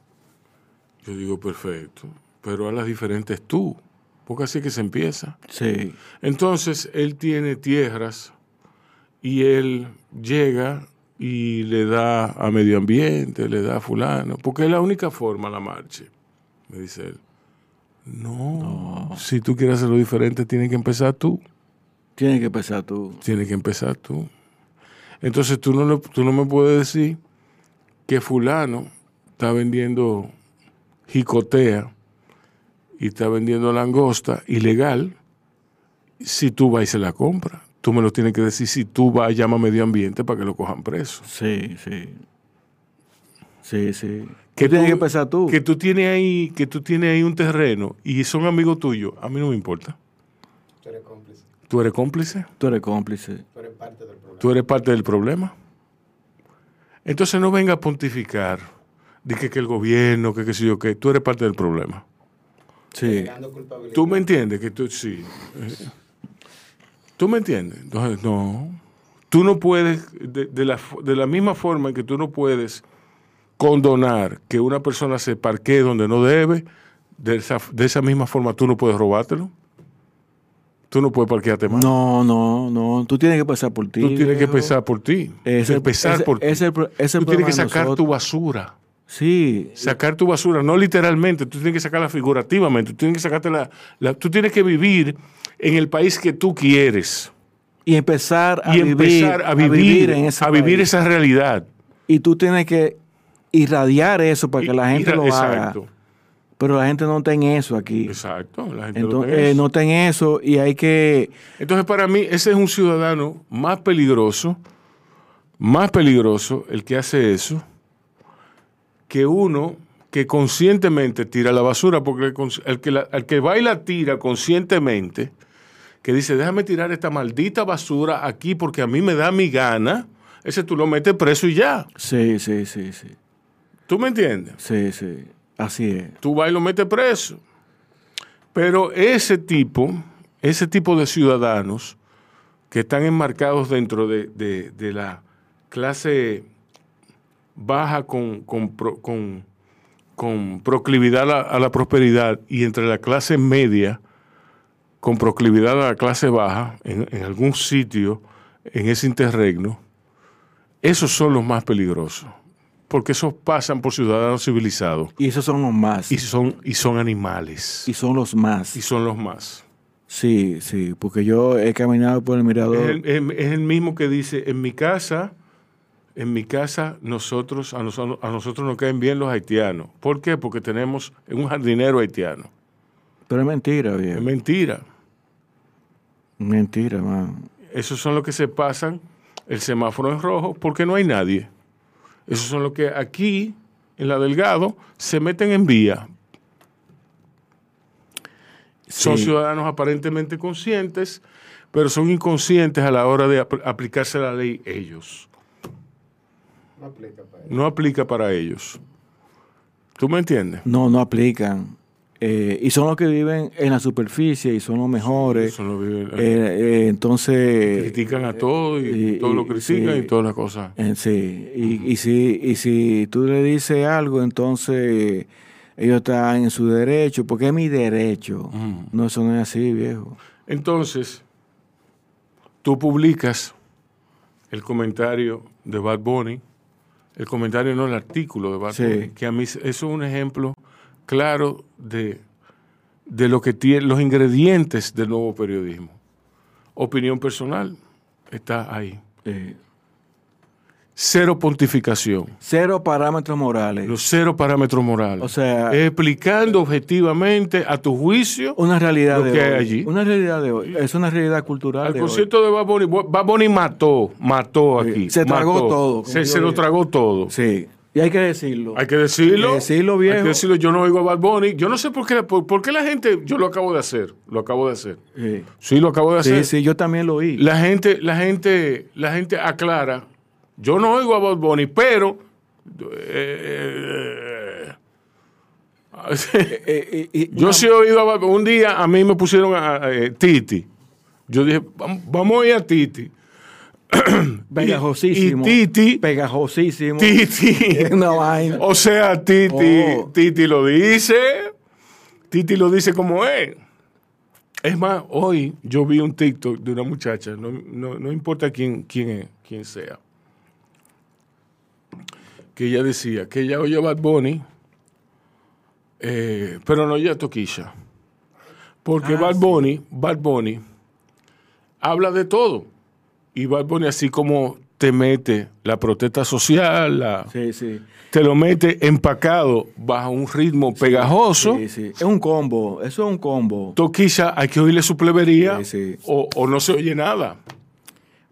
Yo digo, perfecto, pero hazlas diferentes tú, porque así es que se empieza. Sí. Entonces, él tiene tierras y él llega y le da a medio ambiente, le da a fulano, porque es la única forma la marche, me dice él. No, si tú quieres hacerlo diferente, tienes que empezar tú. Tienes que empezar tú. Tienes que empezar tú. Entonces tú no, tú no me puedes decir que fulano está vendiendo jicotea y está vendiendo langosta ilegal si tú vas y se la compras. Tú me lo tienes que decir si tú vas y llama a medio ambiente para que lo cojan preso. Sí, sí. Sí, sí. Que tienes tú- que empezar tú. Que tú tienes ahí, que tú tienes ahí un terreno y son amigos tuyos, a mí no me importa. Tú eres cómplice. Tú eres cómplice. Tú eres cómplice. Tú eres parte del problema. Tú eres parte del problema. Entonces no venga a pontificar de que, que el gobierno, que qué sé yo, que tú eres parte del problema. Sí. Tú me entiendes que tú sí. Tú me entiendes. Entonces, no. Tú no puedes, de, de la, de la misma forma en que tú no puedes condonar que una persona se parquee donde no debe, de esa, de esa misma forma tú no puedes robártelo. Tú no puedes parquearte más. No, no, no. Tú tienes que pasar por ti. Tú tienes que empezar por ti. Es el- empezar ese- por ti. ese ese tú tienes que sacar tu basura. Sí. Sacar tu basura, no literalmente, tú tienes que sacarla figurativamente. Tú tienes que sacarte la, la- Tú tienes que vivir en el país que tú quieres. Y empezar a y vivir, empezar a vivir, en ese a vivir país. esa realidad. Y tú tienes que irradiar eso para que Y- la gente lo haga. Pero la gente no está en eso aquí. Exacto. La gente no Entonces, tiene eh, eso. no está en eso y hay que... Entonces, para mí, ese es un ciudadano más peligroso, más peligroso el que hace eso, que uno que conscientemente tira la basura, porque el, que, la- el que va y la tira conscientemente, que dice, déjame tirar esta maldita basura aquí porque a mí me da mi gana, ese tú lo metes preso y ya. Sí, sí, sí, sí. ¿Tú me entiendes? Sí, sí. Así es. Tú vas y lo metes preso. Pero ese tipo, ese tipo de ciudadanos que están enmarcados dentro de, de- de la clase baja con, con con- con proclividad a la, a la prosperidad y entre la clase media con proclividad a la clase baja en, en algún sitio en ese interregno, esos son los más peligrosos, porque esos pasan por ciudadanos civilizados Y esos son los más. y son, y son animales. Y son los más. Y son los más. Sí, sí, porque yo he caminado por el Es mirador. el, es- es el mismo que dice, en mi casa, en mi casa nosotros, a nosotros, a nosotros nos caen bien los haitianos. ¿Por qué? Porque tenemos un jardinero haitiano. Pero es mentira, Es viejo. mentira. Mentira, man. Esos son los que se pasan el semáforo en rojo porque no hay nadie. Esos son los que aquí, en la Delgado, se meten en vía. Son Sí. ciudadanos aparentemente conscientes, pero son inconscientes a la hora de apl- aplicarse la ley ellos. No aplica para No aplica para ellos. ¿Tú me entiendes? No, no aplican. Eh, y son los que viven en la superficie y son los mejores. Eso no vive- Eh, eh, entonces. critican a todo y, y- todo lo critican sí. y todas las cosas. Eh, sí, y, y, si, y si tú le dices algo, entonces ellos están en su derecho, porque es mi derecho. No, eso no es así, viejo. Entonces, tú publicas el comentario de Bad Bunny, el comentario no el artículo de Bad Sí. Bunny, que a mí eso es un ejemplo claro de, de lo que tiene los ingredientes del nuevo periodismo. Opinión personal está ahí. Eh, Cero pontificación. cero parámetros morales. Los cero parámetros morales. O sea- explicando objetivamente a tu juicio una realidad lo de que hoy. hay allí. Una realidad de hoy. Es una realidad cultural. Al de hoy. concierto de Bad Bunny mató, mató aquí. se tragó todo, Se, lo tragó todo. Sí, y hay que decirlo. Hay que decirlo. Hay que decirlo, viejo. Hay que decirlo. Yo no oigo a Bad Bunny. Yo no sé por qué, por, por qué la gente. Yo lo acabo de hacer. Lo acabo de hacer. Sí. Sí, lo acabo de hacer. sí, sí, yo también lo oí. La gente, la gente, la gente aclara. Yo no oigo a Bad Bunny, pero. eh, Eh, eh, Yo sí he oído a Bad Bunny. Un día a mí me pusieron a, a- eh, Titi. Yo dije, "Vam- vamos a ir a Titi. Pegajosísimo. Y Titi, Pegajosísimo. Titi. Es una vaina. O sea, Titi, Oh. Titi lo dice. Titi lo dice como es. Es más, hoy yo vi un TikTok de una muchacha, no, no- no importa quién, quién, es- quién sea, que ella decía que ella oye a Bad Bunny, eh, pero no oye a Toquilla. Porque Ah, Bad sí. Bunny, Bad Bunny habla de todo. Y Bad Bunny así como te mete la protesta social, la, Sí, sí. te lo mete empacado bajo un ritmo pegajoso. Sí, sí. Es un combo. Eso es un combo. Toquilla, hay que oírle su plebería o no se oye nada.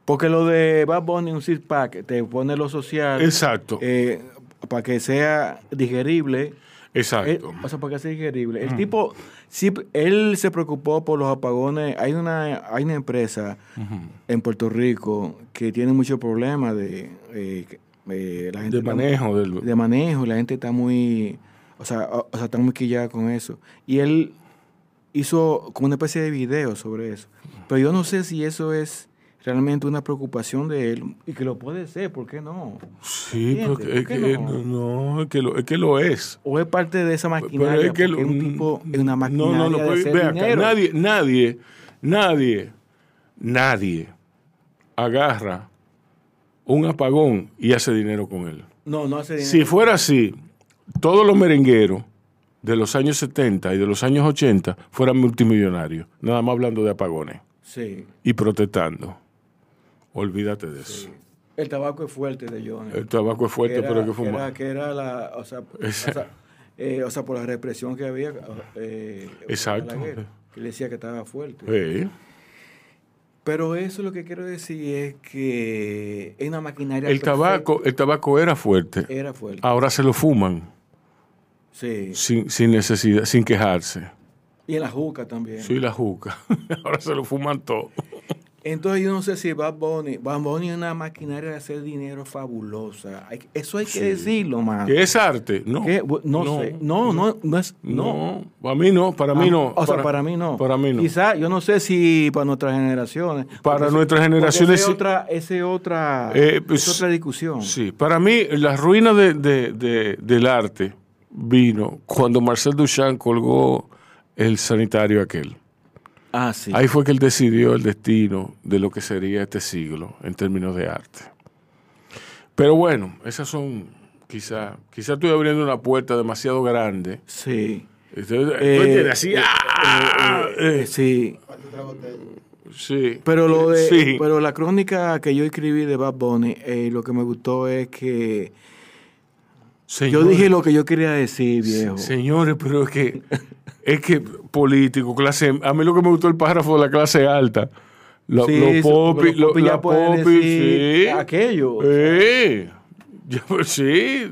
Porque lo de Bad Bunny, un six pack, te pone lo social. Exacto, eh, para que sea digerible. Eh, exacto. o sea, para que sea digerible. El tipo, sí, él se preocupó por los apagones. Hay una, hay una empresa en Puerto Rico que tiene muchos problemas de, eh, eh, la gente de manejo del... de manejo. La gente está muy, o sea, o, o sea, está muy quillada con eso. Y él hizo como una especie de video sobre eso. Pero yo no sé si eso es realmente una preocupación de él y que lo puede ser, ¿por qué no? sí, ¿entiendes? porque ¿Por es que, no? no, es que lo, es que lo es. O es parte de esa Pero maquinaria, es que porque lo- es un tipo, es una maquinaria No, no, no, de pues, hacer ve acá, dinero. nadie, nadie, nadie, nadie agarra un apagón y hace dinero con él. No, no hace dinero. Si fuera así, todos los merengueros de los años 70 y de los años 80 fueran multimillonarios, nada más hablando de apagones Sí. y protestando. Olvídate de eso. El tabaco es fuerte de Johnny. El tabaco es fuerte, era- pero hay que fumar. era, que era la, o sea, o Esa- sea, eh, o sea, por la represión que había. eh, Exacto. a la guerra, que le decía que estaba fuerte. Sí. Pero eso lo que quiero decir es que es una maquinaria. El tabaco, el tabaco era fuerte. Era fuerte. Ahora se lo fuman Sí. sin, sin necesidad, sin quejarse. Y en la juca también. Sí, la juca. Ahora se lo fuman todo. Entonces yo no sé si Bad Bunny, Bad Bunny es una maquinaria de hacer dinero fabulosa. Hay- eso hay que Sí. decirlo, man. ¿Qué es arte? No. No, sé. No, no, no es. No. No, para mí no, para mí no. Ah, O sea, para mí no. Para mí no. Quizá, yo no sé si para nuestras generaciones. Para nuestras generaciones esa otra, esa es otra, Eh, pues, es otra discusión. Sí, para mí la ruina de, de- de- del arte vino cuando Marcel Duchamp colgó el sanitario aquel. Ah, sí. Ahí fue que él decidió el destino de lo que sería este siglo en términos de arte. Pero bueno, esas son, quizá, quizá estoy abriendo una puerta demasiado grande. Sí. Entonces, ¿tú Eh? Así, eh, ¡ah! eh, sí. sí. Pero lo de, Sí. pero la crónica que yo escribí de Bad Bunny, lo que me gustó es que yo dije lo que yo quería decir, viejo. Señores, pero es que, es que político, clase, a mí lo que me gustó el párrafo de la clase alta. Lo- Sí, los sí, popis, porque los lo- popis ya la popi, decir sí. aquello. Sí. Ya, pues, sí.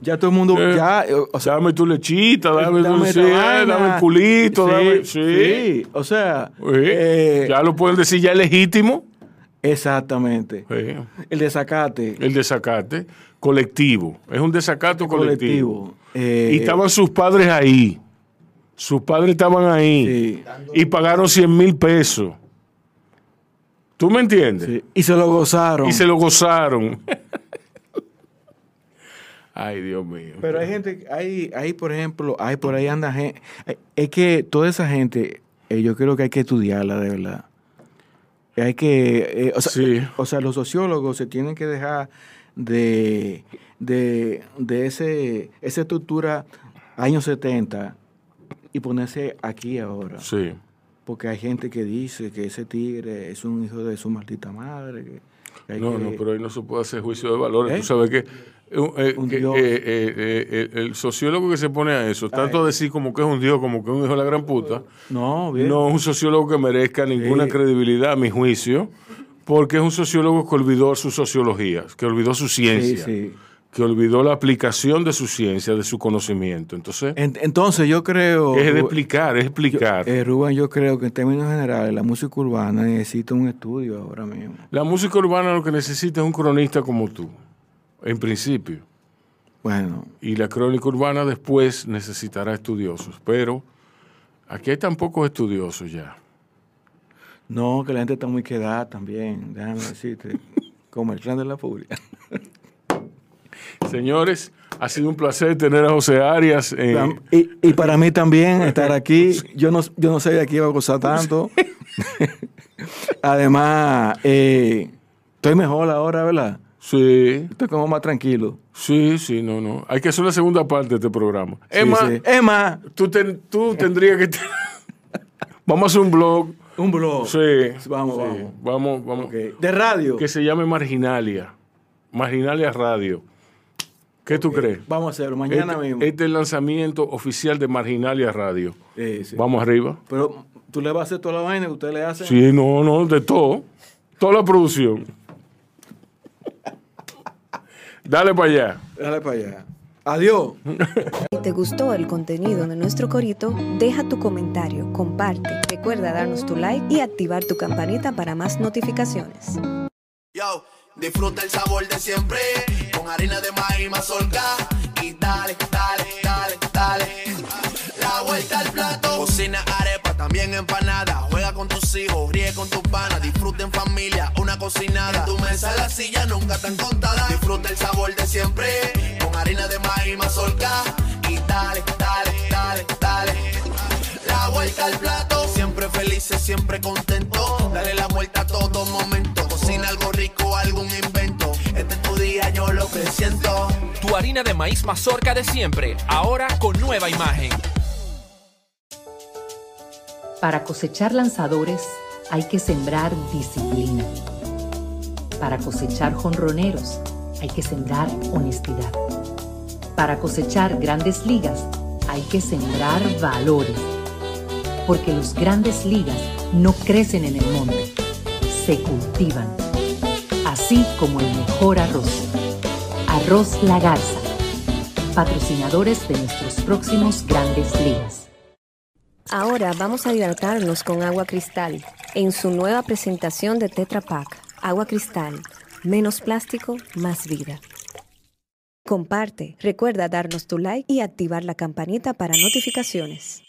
Ya todo el mundo, Eh, ya, eh, o sea, dame tu lechita, dame, tu dame eh, vaina. dame el culito, Sí, dame. Sí. o sea, eh, ya lo pueden decir ya legítimo. exactamente. El desacate El desacate colectivo. Es un desacato colectivo. colectivo. eh, y estaban sus padres ahí. Sus padres estaban ahí. sí, Y pagaron 100 mil pesos. ¿Tú me entiendes? sí, y se lo gozaron. Y se lo gozaron. Ay, Dios mío. Pero hay gente, hay, hay por ejemplo, hay por ahí anda gente. Es que toda esa gente, eh, yo creo que hay que estudiarla de verdad. Hay que, eh, o, sea, Sí. o sea, los sociólogos se tienen que dejar de, de, de ese, esa estructura años 70 y ponerse aquí ahora. Sí. Porque hay gente que dice que ese tigre es un hijo de su maldita madre. que- que hay No, que- no, pero ahí no se puede hacer juicio de valores. ¿Eh? Tú sabes que, eh, eh, eh, eh, el, sociólogo que se pone a eso, tanto a decir como que es un dios, como que es un hijo de la gran puta, No, bien. no es un sociólogo que merezca ninguna credibilidad, a mi juicio, porque es un sociólogo que olvidó su sociología, que olvidó su sí, ciencia, sí. que olvidó la aplicación de su ciencia, de su conocimiento. Entonces, En- entonces yo creo... es de explicar, es yo- explicar. eh, Rubén, yo creo que en términos generales la música urbana necesita un estudio ahora mismo. La música urbana lo que necesita es un cronista como tú, en principio. Bueno, Y la crónica urbana después necesitará estudiosos. Pero aquí hay tan pocos estudiosos ya. No, que la gente está muy quedada también, déjame decirte, como el clan de la furia. Señores, ha sido un placer tener a José Arias. en- Y, y para mí también estar aquí, yo no, yo no sabía que iba a gozar tanto. Además, eh, estoy mejor ahora, ¿verdad? Sí, Estoy como más tranquilo. sí, sí, no, no. Hay que hacer una segunda parte de este programa. Sí, Emma, sí. Emma, Tú, ten- tú tendrías que... vamos a hacer un blog. Un blog. Sí. Vamos, sí. vamos. Vamos, vamos. De radio. Que se llame Marginalia. Marginalia Radio. ¿Qué tú crees? Vamos a hacerlo mañana este, mismo. este es el lanzamiento oficial de Marginalia Radio. Sí, sí. Vamos arriba. Pero tú le vas a hacer toda la vaina que usted le hace. Sí, no, no, de todo. Toda la producción. Dale para allá. Dale para allá. Adiós. Si te gustó el contenido de nuestro corito, deja tu comentario, comparte, recuerda darnos tu like y activar tu campanita para más notificaciones. Yo, disfruta el sabor de siempre con harina de maíz mazorca y dale, dale, dale, dale. La vuelta al plato. Cocina arepa, también empanada. Juega con tus hijos, ríe con tus panas. Disfruta en familia, una cocinada. En tu mesa la silla nunca tan contada. Disfruta el sabor de siempre harina de maíz mazorca y dale, dale, dale, dale. La vuelta al plato, siempre felices, siempre contento. Dale la vuelta a todo momento. Cocina algo rico, algún invento. Este es tu día, yo lo presiento. Tu harina de maíz mazorca de siempre, ahora con nueva imagen. Para cosechar lanzadores hay que sembrar disciplina. Para cosechar jonroneros hay que sembrar honestidad. Para cosechar grandes ligas hay que sembrar valores. Porque los grandes ligas no crecen en el monte, se cultivan. Así como el mejor arroz. Arroz La Garza. Patrocinadores de nuestros próximos grandes ligas. Ahora vamos a hidratarnos con agua cristal en su nueva presentación de Tetra Pak. Agua cristal, menos plástico, más vida. Comparte, recuerda darnos tu like y activar la campanita para notificaciones.